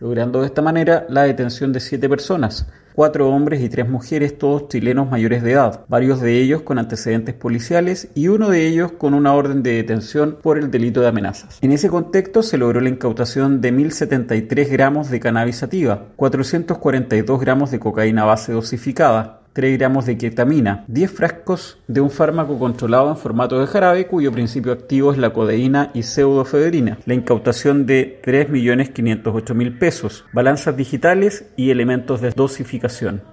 logrando de esta manera la detención de siete personas, cuatro hombres y tres mujeres, todos chilenos mayores de edad, varios de ellos con antecedentes policiales y uno de ellos con una orden de detención por el delito de amenazas. En ese contexto se logró la incautación de 1.073 gramos de cannabis sativa, 442 gramos de cocaína base dosificada, 3 gramos de ketamina, 10 frascos de un fármaco controlado en formato de jarabe cuyo principio activo es la codeína y pseudofedrina, la incautación de 3.508.000 pesos, balanzas digitales y elementos de dosificación.